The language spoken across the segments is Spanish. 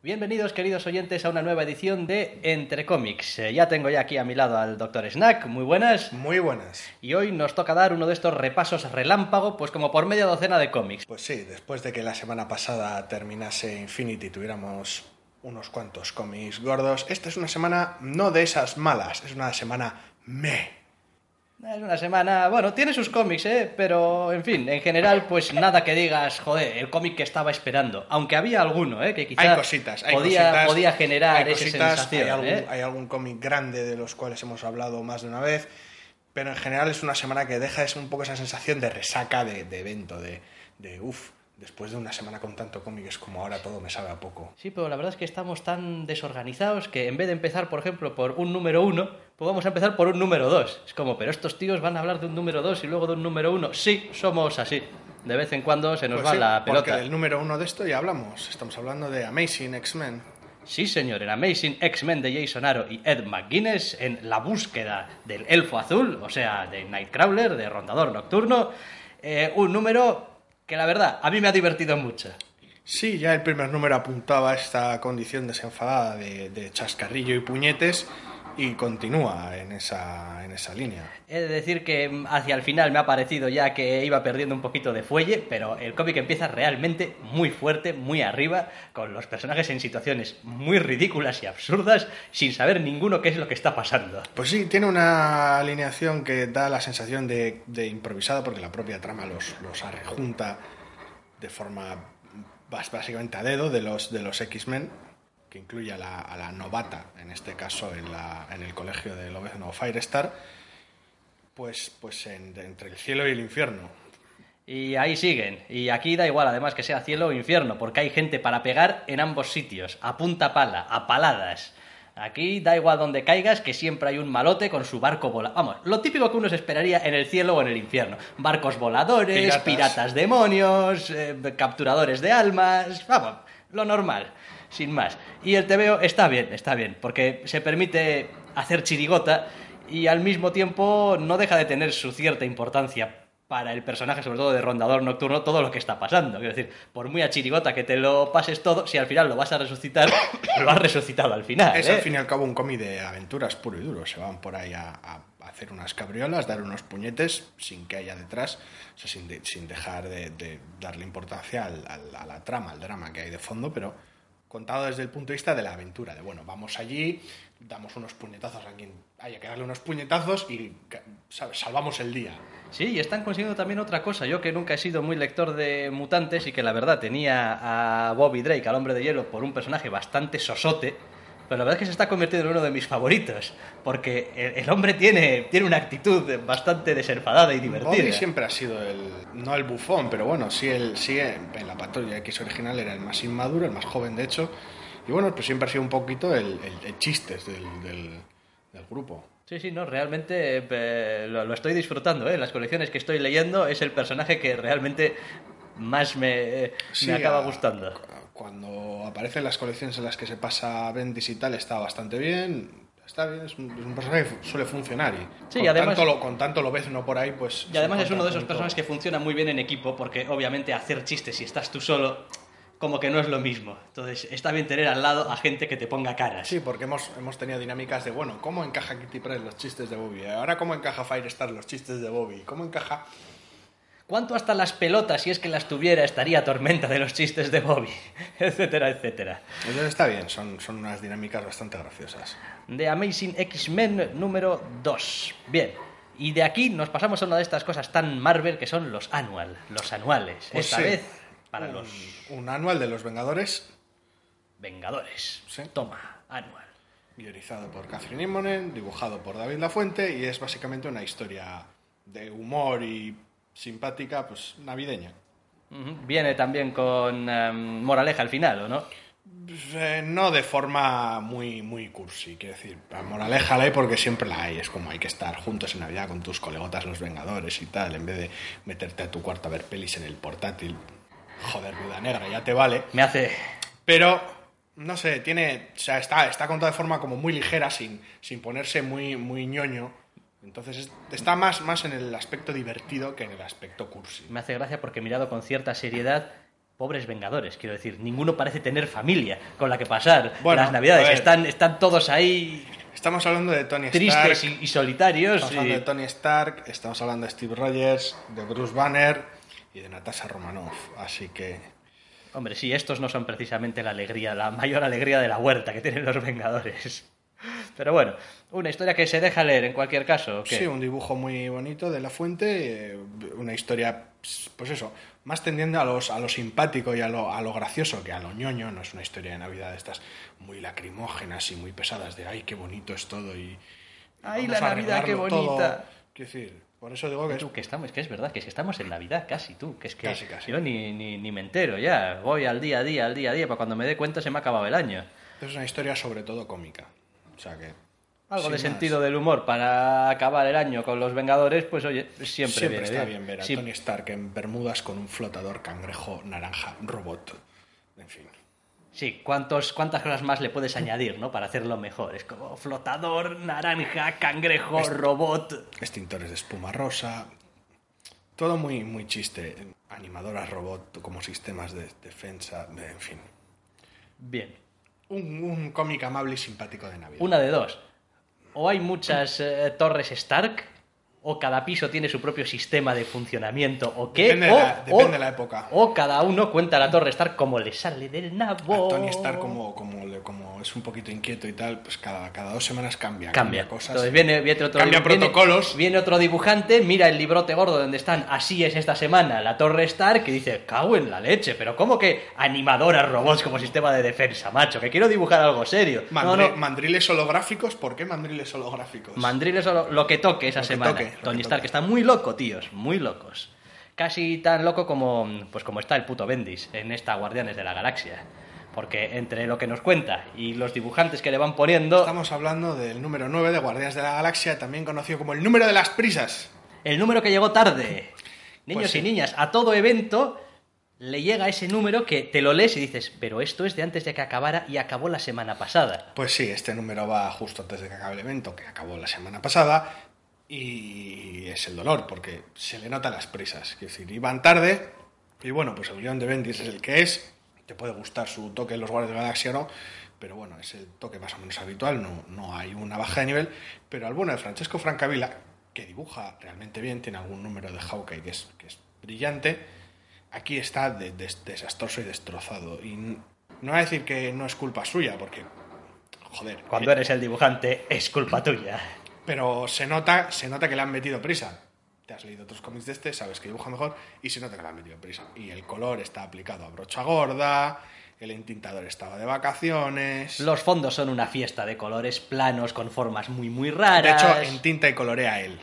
Bienvenidos, queridos oyentes, a una nueva edición de Entre Cómics. Eh, ya tengo ya aquí a mi lado al Dr. Snack, muy buenas. Muy buenas. Y hoy nos toca dar uno de estos repasos relámpago, pues como por media docena de cómics. Pues sí, después de que la semana pasada terminase Infinity y tuviéramos unos cuantos cómics gordos, esta es una semana no de esas malas, es una semana me. Es una semana, bueno, tiene sus cómics, ¿eh? Pero, en fin, en general, pues nada que digas, joder, el cómic que estaba esperando. Aunque había alguno, ¿eh? Que quizás Hay cositas, hay podía, cositas, podía generar hay esa sensación, hay algún, ¿eh? hay algún cómic grande de los cuales hemos hablado más de una vez, pero en general es una semana que deja un poco esa sensación de resaca de, de evento, de, de uff, después de una semana con tanto cómic es como ahora todo me sabe a poco. Sí, pero la verdad es que estamos tan desorganizados que en vez de empezar, por ejemplo, por un número uno, pues vamos a empezar por un número dos. Es como, pero estos tíos van a hablar de un número dos y luego de un número uno. Sí, somos así. De vez en cuando se nos Pues va sí, la porque pelota. del número uno de esto ya hablamos, estamos hablando de Amazing X-Men. Sí, señor, en Amazing X-Men de Jason Aaron y Ed McGuinness, en la búsqueda del elfo azul, o sea, de Nightcrawler, de Rondador Nocturno, eh, un número que la verdad a mí me ha divertido mucho. Sí, ya el primer número apuntaba esta condición desenfadada de, de chascarrillo y puñetes y continúa en esa, en esa línea. He de decir que mm, hacia el final me ha parecido ya que iba perdiendo un poquito de fuelle, pero el cómic empieza realmente muy fuerte, muy arriba, con los personajes en situaciones muy ridículas y absurdas, sin saber ninguno qué es lo que está pasando. Pues sí, tiene una alineación que da la sensación de, de improvisado porque la propia trama los, los arrejunta de forma básicamente a dedo de los, de los X-Men, que incluye a la, a la novata, en este caso en, la, en el colegio de Lobezno Firestar, pues, pues en- entre el cielo y el infierno. Y ahí siguen. Y aquí da igual, además, que sea cielo o infierno, porque hay gente para pegar en ambos sitios, a punta pala, a paladas. Aquí da igual donde caigas, que siempre hay un malote con su barco volador. Vamos, lo típico que uno se esperaría en el cielo o en el infierno. Barcos voladores, Piratas. piratas, demonios, eh, capturadores de almas. Vamos, lo normal, sin más. Y el TVO está bien, está bien, porque se permite hacer chirigota y al mismo tiempo no deja de tener su cierta importancia para el personaje, sobre todo de Rondador Nocturno, todo lo que está pasando. Quiero decir, por muy a chirigota que te lo pases todo, si al final lo vas a resucitar, lo has resucitado al final. Es ¿eh? al fin y al cabo un cómic de aventuras puro y duro. Se van por ahí a, a hacer unas cabriolas, dar unos puñetes sin que haya detrás, o sea, sin, de- sin dejar de, de darle importancia al- al- a la trama, al drama que hay de fondo, pero contado desde el punto de vista de la aventura. De bueno, vamos allí, damos unos puñetazos a quien haya que darle unos puñetazos y salvamos el día. Sí, y están consiguiendo también otra cosa. Yo que nunca he sido muy lector de mutantes y que la verdad tenía a Bobby Drake, al hombre de hielo, por un personaje bastante sosote, pero la verdad es que se está convirtiendo en uno de mis favoritos, porque el, el hombre tiene, tiene una actitud bastante desenfadada y divertida. Bobby siempre ha sido el, no el bufón, pero bueno, sí, el, sí en la patrulla X original era el más inmaduro, el más joven de hecho, y bueno, pues siempre ha sido un poquito el, el, chistes del, del, del grupo. Sí, sí, no, realmente eh, lo, lo estoy disfrutando, ¿eh? Las colecciones que estoy leyendo es el personaje que realmente más me, eh, Sí, me acaba a- gustando. Cuando aparecen las colecciones en las que se pasa Bendis y tal, está bastante bien. Está bien, es un, es un personaje que suele funcionar y Sí, con, y además- tanto lo, con tanto lo ves no por ahí, pues... Y además es un uno de esos personajes que funciona muy bien en equipo, porque obviamente hacer chistes si estás tú solo, como que no es lo mismo. Entonces está bien tener al lado a gente que te ponga caras. Sí, porque hemos, hemos tenido dinámicas de, bueno, ¿cómo encaja Kitty Pryde los chistes de Bobby? Ahora, ¿cómo encaja Firestar los chistes de Bobby? ¿Cómo encaja...? ¿Cuánto hasta las pelotas, si es que las tuviera, estaría tormenta de los chistes de Bobby? etcétera, etcétera. Entonces está bien, son, son unas dinámicas bastante graciosas. The Amazing X-Men número 2. Bien. Y de aquí nos pasamos a una de estas cosas tan Marvel que son los annual, los anuales. Pues Esta sí. vez para un, los un anual de los Vengadores, Vengadores. Sí. Toma, anual. guionizado por Catherine Immonen, dibujado por David Lafuente y es básicamente una historia de humor y simpática, pues navideña. Viene también con em, moraleja al final, ¿o no? Eh, no de forma muy, muy cursi, quiero decir, moraleja la hay porque siempre la hay, es como hay que estar juntos en Navidad con tus colegotas los Vengadores y tal, en vez de meterte a tu cuarto a ver pelis en el portátil. Joder, viuda negra, ya te vale. Me hace... Pero, no sé, tiene, o sea, está, está contada de forma como muy ligera, sin, sin ponerse muy, muy ñoño. Entonces es- está más, más en el aspecto divertido que en el aspecto cursi. Me hace gracia porque mirado con cierta seriedad, pobres vengadores, quiero decir, ninguno parece tener familia con la que pasar Bueno, las navidades. Están, están todos ahí Estamos hablando de Tony tristes Stark. y, y solitarios. Estamos hablando y- de Tony Stark, estamos hablando de Steve Rogers, de Bruce Banner y de Natasha Romanoff. Así que Hombre, sí, estos no son precisamente la alegría, la mayor alegría de la huerta que tienen los vengadores. Pero bueno, una historia que se deja leer en cualquier caso. ¿o qué? sí, un dibujo muy bonito de la fuente, eh, una historia, pues eso, más tendiendo a, los, a lo simpático y a lo, a lo gracioso que a lo ñoño. No es una historia de Navidad de estas muy lacrimógenas y muy pesadas de ay, qué bonito es todo y. Ay, la Navidad, qué arreglarlo todo". bonita. Quiero decir, por eso digo que es Tú, que estamos, que es verdad, que si estamos en Navidad casi tú, que es que Casi, casi. yo ni, ni, ni me entero ya, voy al día a día, al día a día, para cuando me dé cuenta se me ha acabado el año. es una historia sobre todo cómica. O sea que. Algo de más. sentido del humor para acabar el año con los Vengadores, pues oye, siempre, Siempre viene está bien ver a Sí, Tony Stark en Bermudas con un flotador cangrejo naranja robot. En fin. Sí, ¿cuántos, ¿cuántas cosas más le puedes añadir, ¿no? Para hacerlo mejor. Es como flotador, naranja, cangrejo, robot. Extintores de espuma rosa. Todo muy, muy chiste. Animadoras robot como sistemas de defensa. de- en fin. Bien. Un, un cómic amable y simpático de Navidad. Una de dos. O hay muchas eh, torres Stark, o cada piso tiene su propio sistema de funcionamiento, o qué. Depende de o, o- de la época. O cada uno cuenta la torre Stark como le sale del nabo. A Tony Stark, como, como, como es un poquito inquieto y tal, pues cada, cada dos semanas cambia. Cambia. cosas. Entonces viene, viene otro Cambia viene- protocolos. Viene otro dibujante, mira el librote gordo donde están, así es esta semana, la Torre Stark, y dice, cago en la leche, pero ¿cómo que animadoras robots como sistema de defensa, macho? Que quiero dibujar algo serio. Mandri- no, Mandriles holográficos, ¿por qué mandriles holográficos? Mandriles o lo, que toque esa Lo que semana. toque, Tony que Stark está muy loco, tíos, muy locos. Casi tan loco como, pues como está el puto Bendis en esta Guardianes de la Galaxia. Porque entre lo que nos cuenta y los dibujantes que le van poniendo, Estamos hablando del número 9 de Guardianes de la Galaxia, también conocido como el número de las prisas. el número que llegó tarde. Niños Pues sí. y niñas, a todo evento le llega ese número que te lo lees y dices, pero esto es de antes de que acabara y acabó la semana pasada. Pues sí, este número va justo antes de que acabe el evento, que acabó la semana pasada, y es el dolor, porque se le notan las prisas. Es decir, iban tarde, y bueno, pues el guion de Bendis es el que es, te puede gustar su toque en los Guardianes de la Galaxia o no, pero bueno, es el toque más o menos habitual, no, no hay una baja de nivel, pero al bueno de Francesco Francavilla, que dibuja realmente bien, tiene algún número de Hawkeye que es, que es brillante, aquí está de- de- desastroso y destrozado. Y no voy a decir que no es culpa suya, porque, joder, Cuando eres el dibujante, es culpa tuya. pero se nota, se nota que le han metido prisa. Te has leído otros cómics de este, sabes que dibuja mejor y se nota que le han metido prisa. Y el color está aplicado a brocha gorda, el entintador estaba de vacaciones. Los fondos son una fiesta de colores planos con formas muy, muy De raras. hecho, entinta y colorea él.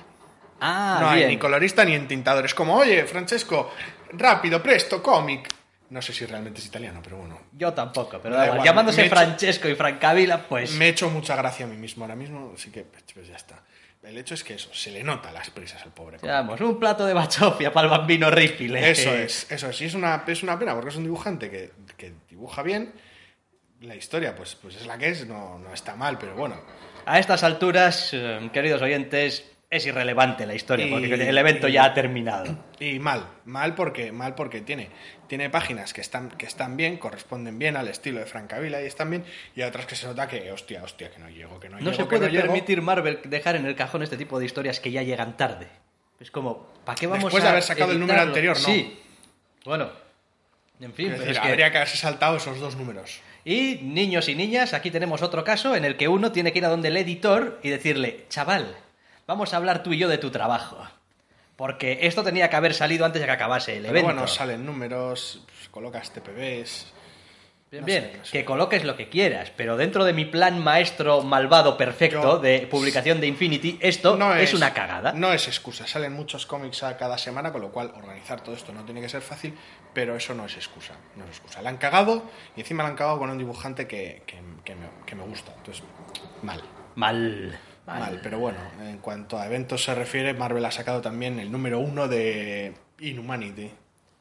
Ah, no hay bien. ni colorista ni entintador. Es como, oye, Francesco, rápido, presto, cómic. No sé si realmente es italiano, pero bueno. Yo tampoco, pero Da da igual. igual, llamándose he hecho- Francesco y Francavila, pues... Me he hecho mucha gracia a mí mismo ahora mismo, así que pues ya está. El hecho es que eso, se le nota las prisas al pobre. Vamos, un plato de bachofia para el bambino Riffle. Eso es, eso es. Y es una, es una pena porque es un dibujante que, que dibuja bien. La historia, pues, pues es la que es, no, no está mal, pero bueno. A estas alturas, eh, queridos oyentes, es irrelevante la historia, Y- porque el evento y- ya ha terminado. Y mal, mal porque, mal porque tiene, tiene páginas que están, que están bien, corresponden bien al estilo de Francavilla y están bien, y hay otras que se nota que, hostia, hostia, que no llego, que no, No llego, se que puede no llego. permitir Marvel dejar en el cajón este tipo de historias que ya llegan tarde. Es como, ¿para qué vamos Después a de haber sacado el número anterior, no. Sí. Bueno, en fin, Es pero decir, es que- habría que haberse saltado esos dos números. Y niños y niñas, aquí tenemos otro caso en el que uno tiene que ir a donde el editor y decirle, chaval, vamos a hablar tú y yo de tu trabajo. Porque esto tenía que haber salido antes de que acabase el Pero evento. bueno, salen números, pues, colocas TPBs. Bien, No bien, sé, no sé. que coloques lo que quieras, pero dentro de mi plan maestro malvado perfecto Yo- de publicación de Infinity, esto No es, una cagada. No es excusa. Salen muchos cómics a cada semana, con lo cual organizar todo esto no tiene que ser fácil, pero eso no es excusa. No es excusa. La han cagado y encima la han cagado con un dibujante que, que- que me, que me gusta. Entonces, mal. Mal. Mal. Pero bueno, en cuanto a eventos se refiere, Marvel ha sacado también el número uno de Inhumanity.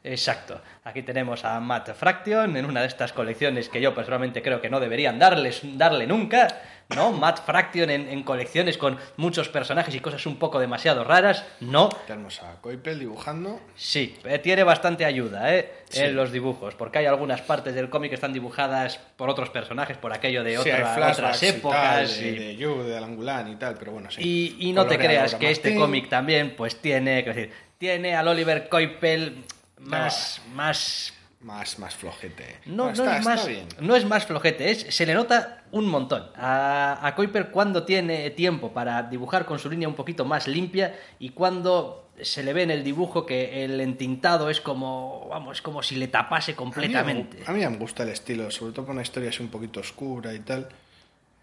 Exacto. Aquí tenemos a Matt Fraction en una de estas colecciones que yo personalmente creo que no deberían darles, darle nunca, ¿no? Matt Fraction en, en colecciones con muchos personajes y cosas un poco demasiado raras, no. Tenemos a Coipel dibujando. Sí, eh, tiene bastante ayuda ¿eh? Sí. en los dibujos, porque hay algunas partes del cómic que están dibujadas por otros personajes, por aquello de otra- otras y tal, épocas. y- de Yu, de Alangulán y tal, pero bueno, sí. Y, y no te creas que este cómic también, pues tiene, quiero decir, tiene al Oliver Coipel más, más Más, más flojete. no, no está, es más, bien. no es más flojete, es, se le nota un montón. A, a Kuiper cuando tiene tiempo para dibujar con su línea un poquito más limpia y cuando se le ve en el dibujo que el entintado es como, vamos, como si le tapase completamente. A mí, me- a mí me gusta el estilo, sobre todo con una historia así un poquito oscura y tal.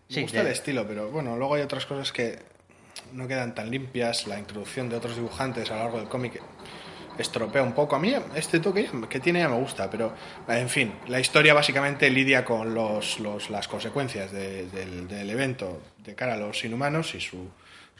Me Sí, gusta ya. el estilo, pero bueno, luego hay otras cosas que no quedan tan limpias. La introducción de otros dibujantes a lo largo del cómic estropea un poco. A mí este toque que tiene ya me gusta, pero en fin, la historia básicamente lidia con los, los- las consecuencias de- del, del evento de cara a los inhumanos y su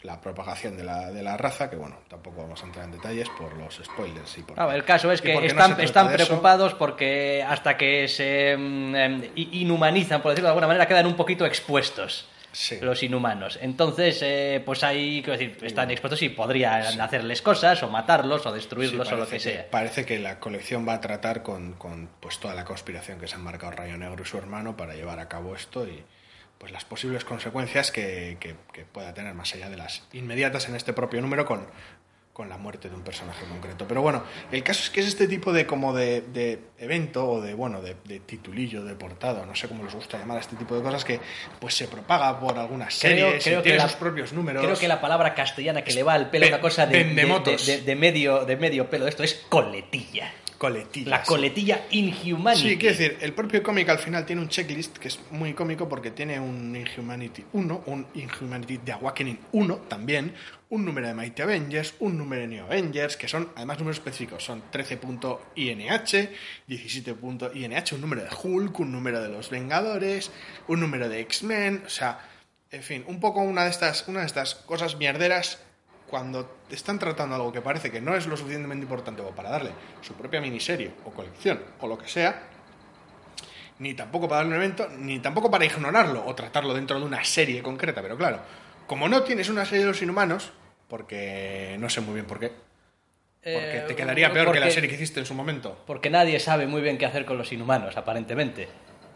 la propagación de la, de la raza, que bueno, tampoco vamos a entrar en detalles por los spoilers y por Ah, el caso es que no están, están eso. preocupados porque hasta que se mm, i- inhumanizan, por decirlo de alguna manera, quedan un poquito expuestos. Sí. Los inhumanos. Entonces, eh, pues ahí, quiero decir, están expuestos y podrían hacerles cosas, o matarlos, o destruirlos, Sí, o lo que sea. Parece que la colección va a tratar con, con, pues toda la conspiración que se han marcado Rayo Negro y su hermano para llevar a cabo esto y pues las posibles consecuencias que, que- que pueda tener más allá de las inmediatas en este propio número con, con la muerte de un personaje concreto. Pero bueno, el caso es que es este tipo de como de, de evento o de bueno de, de titulillo, de portada, no sé cómo les gusta llamar a este tipo de cosas que pues se propaga por algunas series y tiene la- sus propios números. Creo que la palabra castellana que le va al pelo, Ve- una cosa de, de, medio, de medio pelo, esto es coletilla. coletilla. La coletilla Inhumanity. Sí, quiero decir, el propio cómic al final tiene un checklist que es muy cómico porque tiene un Inhumanity 1, un Inhumanity The Awakening 1 también, un número de Mighty Avengers, un número de New Avengers, que son además números específicos, son 13.INH, 17.INH, un número de Hulk, un número de los Vengadores, un número de X-Men, o sea, en fin, un poco una de estas, una de estas cosas mierderas cuando están tratando algo que parece que no es lo suficientemente importante como para darle su propia miniserie o colección o lo que sea, ni tampoco para darle un evento, ni tampoco para ignorarlo o tratarlo dentro de una serie concreta. Pero claro, como no tienes una serie de los inhumanos, porque no sé muy bien por qué, porque Eh, te quedaría peor que la porque- serie que hiciste en su momento. Porque nadie sabe muy bien qué hacer con los inhumanos, aparentemente.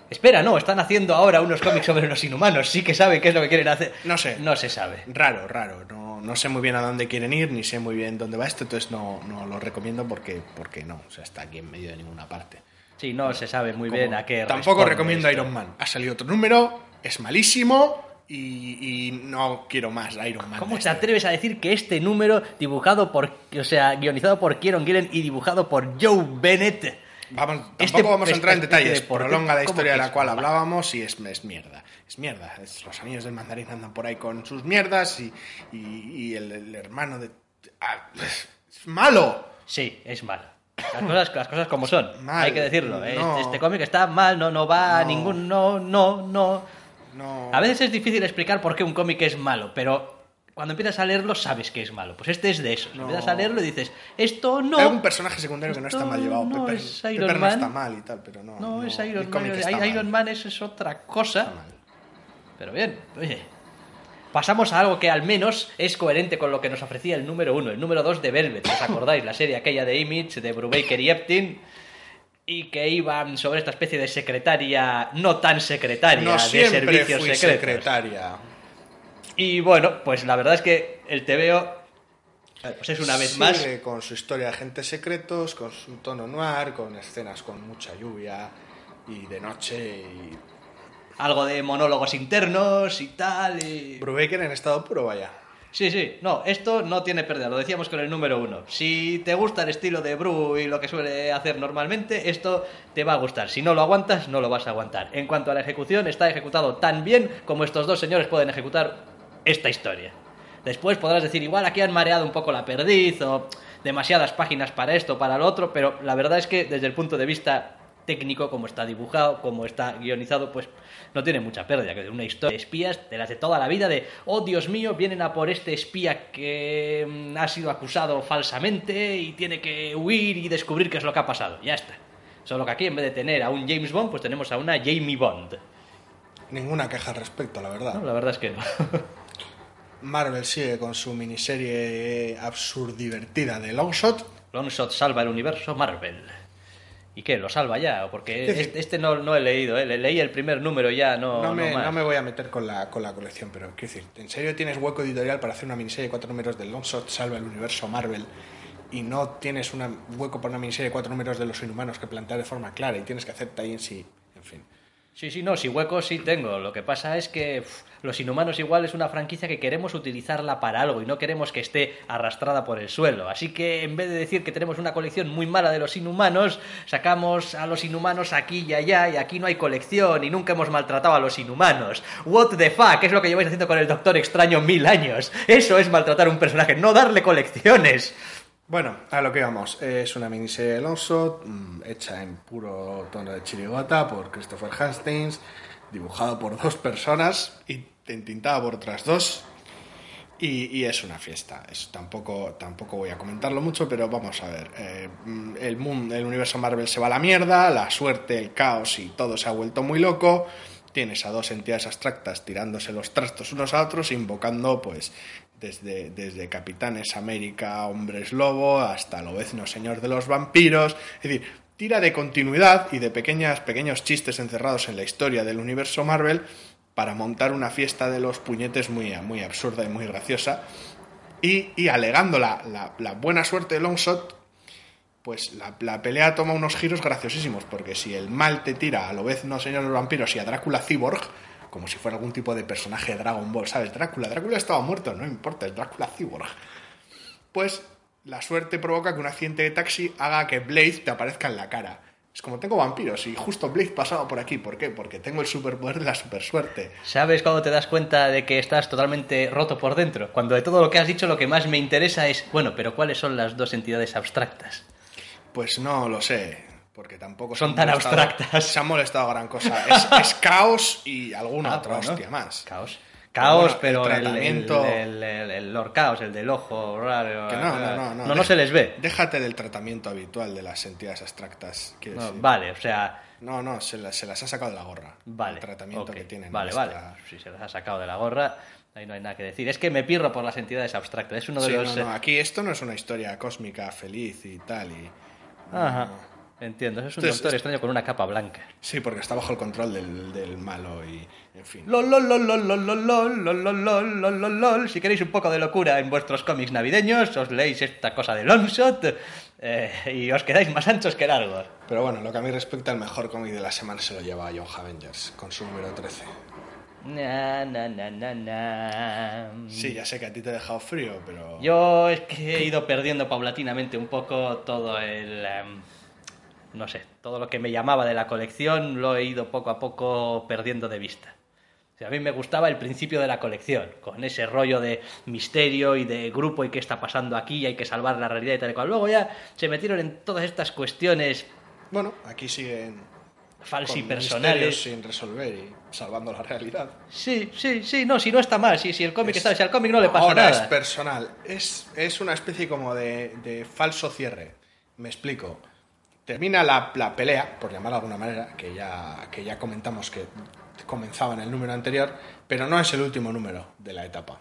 Espera, no, están haciendo ahora unos cómics sobre los inhumanos. Sí que saben qué es lo que quieren hacer. No sé. No se sabe. Raro, raro. No, no sé muy bien a dónde quieren ir, ni sé muy bien dónde va esto, entonces no, no lo recomiendo porque, porque no, o sea, está aquí en medio de ninguna parte. Sí, no se sabe muy Como- bien a qué. Tampoco recomiendo esto. Iron Man. Ha salido otro número, es malísimo y, y no quiero más Iron Man. ¿Cómo te este. atreves a decir que este número, dibujado por. O sea, guionizado por Kieron Gillen y dibujado por Joe Bennett. Vamos, tampoco Este- vamos a entrar en detalles, de por- prolonga la ¿cómo historia de la cual hablábamos y es, es mierda. Es mierda. Es- los anillos del mandarín andan por ahí con sus mierdas y, y- y el, el hermano de... ah, es malo. Sí, es malo. Las cosas, las cosas como son, Mal. hay que decirlo. No. Este, este cómic está mal, no, no va a No. ningún. No, no, no. No. A veces es difícil explicar por qué un cómic es malo, pero cuando empiezas a leerlo sabes que es malo. Pues este es de eso. No. Empiezas a leerlo y dices, esto no. Hay un personaje secundario que no está mal llevado. no Pepper, es Iron Pepper no Man. está mal y tal, pero no. No, es el Iron Man. Iron. Man es, es otra cosa. Pero bien, oye. Pasamos a algo que al menos es coherente con lo que nos ofrecía el número uno, el número dos de Velvet, ¿os acordáis? La serie aquella de Image, de Brubaker y Eptin, y que iban sobre esta especie de secretaria, no tan secretaria, No de servicios fui secretos. secretaria. Y bueno, pues la verdad es que el TVO, pues es una vez Sigue más, con su historia de agentes secretos, con su tono noir, con escenas con mucha lluvia y de noche y... algo de monólogos internos y tal, y... Brubaker en estado puro, vaya. Sí, sí, no, esto no tiene pérdida, lo decíamos con el número uno. Si te gusta el estilo de Bru y lo que suele hacer normalmente, esto te va a gustar. Si no lo aguantas, no lo vas a aguantar. En cuanto a la ejecución, está ejecutado tan bien como estos dos señores pueden ejecutar esta historia. Después podrás decir, igual aquí han mareado un poco la perdiz o demasiadas páginas para esto, para lo otro, pero la verdad es que desde el punto de vista técnico, como está dibujado, como está guionizado, pues no tiene mucha pérdida. Que de una historia de espías, de las de toda la vida, de, oh Dios mío, vienen a por este espía que mm, ha sido acusado falsamente y tiene que huir y descubrir qué es lo que ha pasado. Ya está. Solo que aquí, en vez de tener a un James Bond, pues tenemos a una Jamie Bond. Ninguna queja al respecto, la verdad. No, la verdad es que no. Marvel sigue con su miniserie absurdivertida de Longshot. Longshot salva el universo Marvel. ¿Y qué? ¿Lo salva ya? Porque este, este no, no he leído, ¿eh? Le- leí el primer número ya, no, No me, no más. no me voy a meter con la, con la colección, pero quiero decir, ¿en serio tienes hueco editorial para hacer una miniserie de cuatro números de Longshot Salva el Universo Marvel y no tienes una, hueco para una miniserie de cuatro números de Los Inhumanos que plantear de forma clara y tienes que hacer tie sí, en fin. Sí, sí, no, si huecos sí tengo. Lo que pasa es que Los Inhumanos igual es una franquicia que queremos utilizarla para algo y no queremos que esté arrastrada por el suelo. Así que en vez de decir que tenemos una colección muy mala de Los Inhumanos, sacamos a Los Inhumanos aquí y allá y aquí no hay colección y nunca hemos maltratado a los Inhumanos. What the fuck, es lo que lleváis haciendo con el Doctor Extraño mil años. Eso es maltratar a un personaje, no darle colecciones. Bueno, a lo que vamos. Es una miniserie de Longshot mm, hecha en puro tono de chirigota por Christopher Hastings, dibujado por dos personas y entintada por otras dos. Y, es una fiesta. Es, tampoco, tampoco voy a comentarlo mucho, pero vamos a ver. Eh, mm, el, mundo, el universo Marvel se va a la mierda, la suerte, el caos y todo se ha vuelto muy loco. Tienes a dos entidades abstractas tirándose los trastos unos a otros, invocando, pues, desde, desde Capitanes América, Hombres Lobo, hasta Lobezno, Señor de los Vampiros. Es decir, tira de continuidad y de pequeñas, pequeños chistes encerrados en la historia del universo Marvel para montar una fiesta de los puñetes muy, muy absurda y muy graciosa. Y, y alegando la, la- la buena suerte de Longshot, pues la, pelea toma unos giros graciosísimos, porque si el mal te tira a Lobezno, Señor de los Vampiros, y a Drácula Cyborg, como si fuera algún tipo de personaje de Dragon Ball, ¿sabes? Drácula, Drácula estaba muerto, no importa, es Drácula Cyborg. Pues la suerte provoca que un accidente de taxi haga que Blade te aparezca en la cara. Es como tengo vampiros y justo Blade pasaba por aquí. ¿Por qué? Porque tengo el superpoder de la supersuerte. ¿Sabes cuando te das cuenta de que estás totalmente roto por dentro? Cuando de todo lo que has dicho lo que más me interesa es, bueno, pero ¿cuáles son las dos entidades abstractas? Pues no lo sé, porque tampoco Son tan molestado- abstractas. Se han molestado gran cosa. Es, es caos y alguna Ah, otra bueno. hostia más. Caos. Pero Caos, bueno, pero el el, el, tratamiento- el- el- el Lord Caos, el del ojo raro. Que no, no, no. No, no se les ve. Déjate del tratamiento habitual de las entidades abstractas. No, decir. vale, o sea, No, no, se, las- se las ha sacado de la gorra. vale. El tratamiento que tienen. Vale, en vale. esta- Si se las ha sacado de la gorra, ahí no hay nada que decir. Es que me pirro por las entidades abstractas. Es uno de Sí, los. no, no, aquí esto no es una historia cósmica feliz y tal. Y... Ajá. Entiendo, es un Entonces, doctor extraño con una capa blanca. Sí, porque está bajo el control del, del malo y, en fin. Lol, lol, lol, lol, lol, lol, lol, lol, lol, lol, lol, lol, lol. Si queréis un poco de locura en vuestros cómics navideños, os leéis esta cosa de Longshot eh, y os quedáis más anchos que largos. Pero bueno, lo que a mí respecta, el mejor cómic de la semana se lo lleva a John Avengers con su número 13. Na, na, na, na, na. Sí, ya sé que a ti te he dejado frío, pero... Yo es que he ido perdiendo paulatinamente un poco todo el... em, no sé, todo lo que me llamaba de la colección lo he ido poco a poco perdiendo de vista. O sea, a mí me gustaba el principio de la colección, con ese rollo de misterio y de grupo y qué está pasando aquí, y hay que salvar la realidad y tal y cual. Luego ya se metieron en todas estas cuestiones Bueno, aquí siguen falsi personales. sin resolver y salvando la realidad. Sí, sí, sí, no, si no está mal, si, si el cómic está, si al cómic no le pasa Ahora nada. es personal. Es, es una especie como de, de falso cierre. Me explico. Termina la, la pelea, por llamarla de alguna manera, que ya, que ya comentamos que comenzaba en el número anterior, pero no es el último número de la etapa.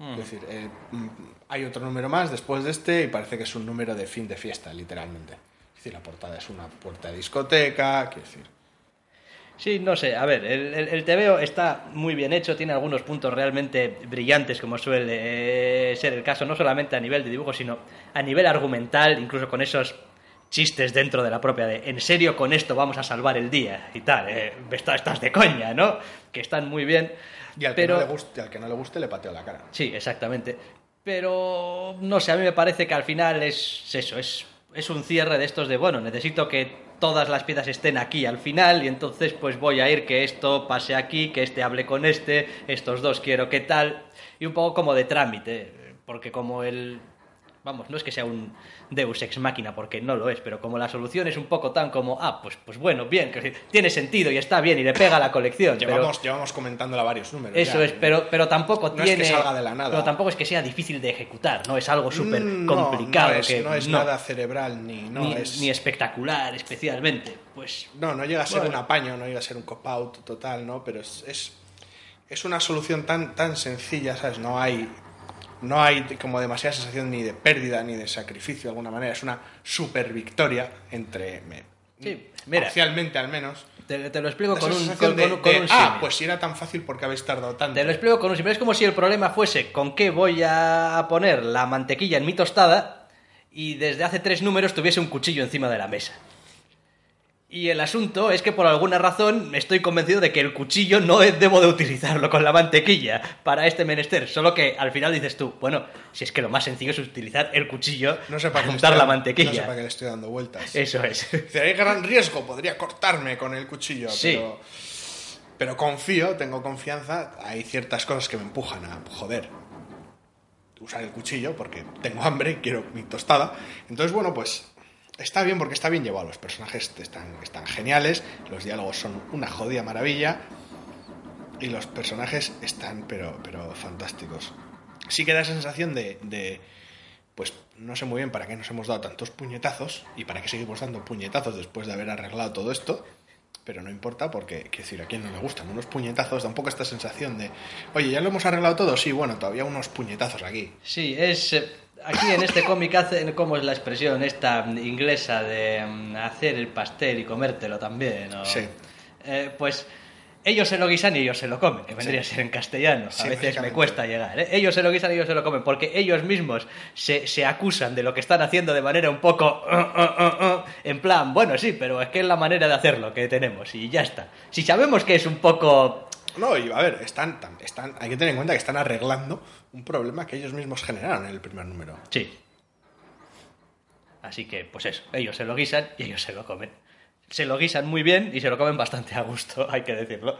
Es decir, eh, mm, hay otro número más después de este y parece que es un número de fin de fiesta, literalmente. Es decir, la portada es una puerta de discoteca, quiero decir. Sí, no sé, a ver, el, el, el TVO está muy bien hecho, tiene algunos puntos realmente brillantes, como suele eh, ser el caso, no solamente a nivel de dibujo, sino a nivel argumental, incluso con esos chistes dentro de la propia de en serio con esto vamos a salvar el día y tal, eh, está- estás de coña, ¿no? Que están muy bien. Y al, pero... que no le guste, al que no le guste le pateo la cara. Sí, exactamente. Pero no sé, a mí me parece que al final es eso, es, es un cierre de estos de, bueno, necesito que todas las piezas estén aquí al final y entonces pues voy a ir que esto pase aquí, que este hable con este, estos dos quiero que tal, y un poco como de trámite, porque como el... Vamos, no es que sea un Deus ex máquina, porque no lo es, pero como la solución es un poco tan como, ah, pues, pues bueno, bien, que tiene sentido y está bien y le pega a la colección. pero- Llevamos, llevamos comentándola varios números. eso ya. es, pero, pero tampoco No es que tiene. salga de la nada. Pero tampoco es que sea difícil de ejecutar, ¿no? Es algo súper Mm, no, complicado. No, es, que no es nada cerebral ni, no, ni, es, ni espectacular, especialmente. Pues. No, no llega a ser Bueno. un apaño, no llega a ser un cop-out total, ¿no? Pero es, es, es una solución tan, tan sencilla, ¿sabes? No hay, no hay como demasiada sensación ni de pérdida ni de sacrificio de alguna manera. Es una super victoria entre... me- Sí, mira. Parcialmente al menos. Te, te lo explico con un, con, de- con- con de, un ah, pues si era tan fácil porque habéis tardado tanto. Te lo explico con un símil. Es como si el problema fuese con qué voy a poner la mantequilla en mi tostada y desde hace tres números tuviese un cuchillo encima de la mesa. Y el asunto es que por alguna razón estoy convencido de que el cuchillo no debo de utilizarlo con la mantequilla para este menester. Solo que al final dices tú, bueno, si es que lo más sencillo es utilizar el cuchillo No sé para la mantequilla. No sé para qué le estoy dando vueltas. Eso es. Dice, hay gran riesgo, podría cortarme con el cuchillo, Sí. pero, pero confío, tengo confianza, hay ciertas cosas que me empujan a, joder, usar el cuchillo porque tengo hambre y quiero mi tostada. Entonces, bueno, pues está bien porque está bien llevado, los personajes están, están geniales, los diálogos son una jodida maravilla y los personajes están, pero, pero fantásticos. Sí que da sensación de, de, pues no sé muy bien para qué nos hemos dado tantos puñetazos y para qué seguimos dando puñetazos después de haber arreglado todo esto, pero no importa porque, quiero decir, a quién no le gustan unos puñetazos, da un poco esta sensación de, oye, ya lo hemos arreglado todo, sí, bueno, todavía unos puñetazos aquí. Sí, es. eh, Aquí en este cómic hacen, ¿cómo es la expresión esta inglesa de mm, hacer el pastel y comértelo también? o- Sí. Eh, pues ellos se lo guisan y ellos se lo comen, que vendría a ser en castellano. Sí, a veces me cuesta llegar. ¿eh? Ellos se lo guisan y ellos se lo comen, porque ellos mismos se, se acusan de lo que están haciendo de manera un poco. "Uh, uh, uh, uh", en plan, bueno, sí, pero es que es la manera de hacerlo que tenemos y ya está. Si sabemos que es un poco. No, y a ver, están, están, hay que tener en cuenta que están arreglando un problema que ellos mismos generaron en el primer número. Sí. Así que, pues eso, ellos se lo guisan y ellos se lo comen. Se lo guisan muy bien y se lo comen bastante a gusto, hay que decirlo.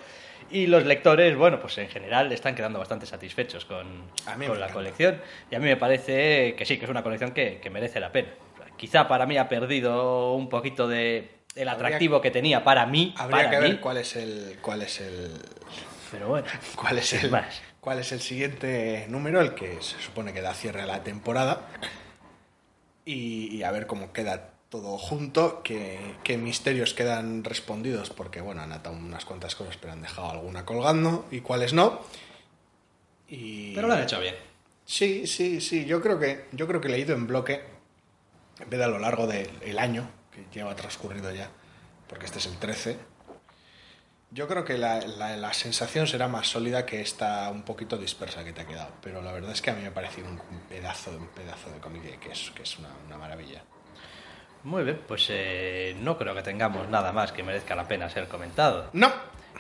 Y los lectores, bueno, pues en general están quedando bastante satisfechos con, A mí me con la encanta. colección. Y a mí me parece que sí, que es una colección que, que merece la pena. Quizá para mí ha perdido un poquito de el Habría- atractivo que tenía para mí. Habría para que mí, ver cuál es el cuál es el Pero bueno, cuál es el más. cuál es el siguiente número, el que se supone que da cierre a la temporada. Y, y a ver cómo queda todo junto, qué, qué misterios quedan respondidos, porque bueno, han atado unas cuantas cosas, pero han dejado alguna colgando y cuáles no. Y... Pero lo han hecho bien. Sí, sí, sí. Yo creo que yo creo que he leído en bloque, en vez de a lo largo del año que lleva transcurrido ya, porque este es el 13. Yo creo que la, la- la sensación será más sólida que esta un poquito dispersa que te ha quedado. Pero la verdad es que a mí me ha parecido un, pedazo, un pedazo de cómic que es, que es una, una maravilla. Muy bien, pues eh, no creo que tengamos nada más que merezca la pena ser comentado. No,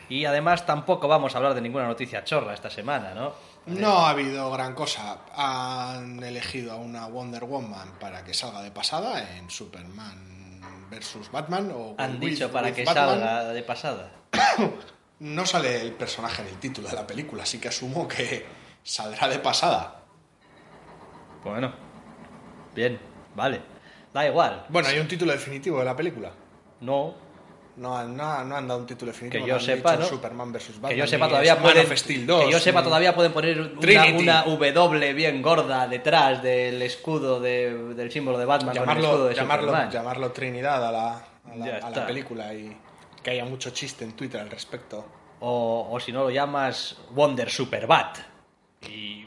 Y además tampoco vamos a hablar de ninguna noticia chorra esta semana, ¿no? no ha habido gran cosa. Han elegido a una Wonder Woman para que salga de pasada en Superman versus Batman o Han with- dicho para que Batman. salga de pasada. No sale el personaje en el título de la película, así que asumo que saldrá de pasada. Bueno, bien, vale. Da igual. Bueno, hay un título definitivo de la película. No, No, han- no, no han dado un título definitivo. que yo sepa, ¿no? Superman vs. Batman. que yo sepa todavía pueden of Steel 2, que yo sepa todavía pueden poner una, una W bien gorda detrás del escudo de- del símbolo de Batman con el escudo llamarlo, de llamarlo, Superman. llamarlo Trinidad a la, a la- a película y que haya mucho chiste en Twitter al respecto. O, o si no lo llamas Wonder Super Bat. Y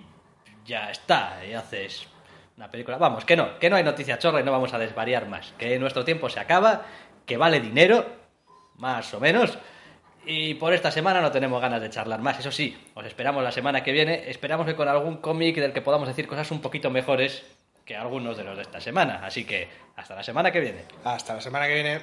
ya está, y haces una película. Vamos, que no, que no hay noticia chorra y no vamos a desvariar más. Que nuestro tiempo se acaba, que vale dinero, más o menos. Y por esta semana no tenemos ganas de charlar más. Eso sí, os esperamos la semana que viene. Esperamos que con algún cómic del que podamos decir cosas un poquito mejores que algunos de los de esta semana. Así que hasta la semana que viene. Hasta la semana que viene.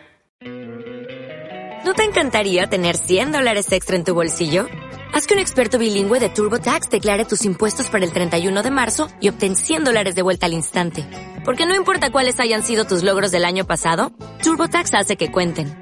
¿No te encantaría tener 100 dólares extra en tu bolsillo? Haz que un experto bilingüe de TurboTax declare tus impuestos para el 31 de marzo y obtén 100 dólares de vuelta al instante. Porque no importa cuáles hayan sido tus logros del año pasado, TurboTax hace que cuenten.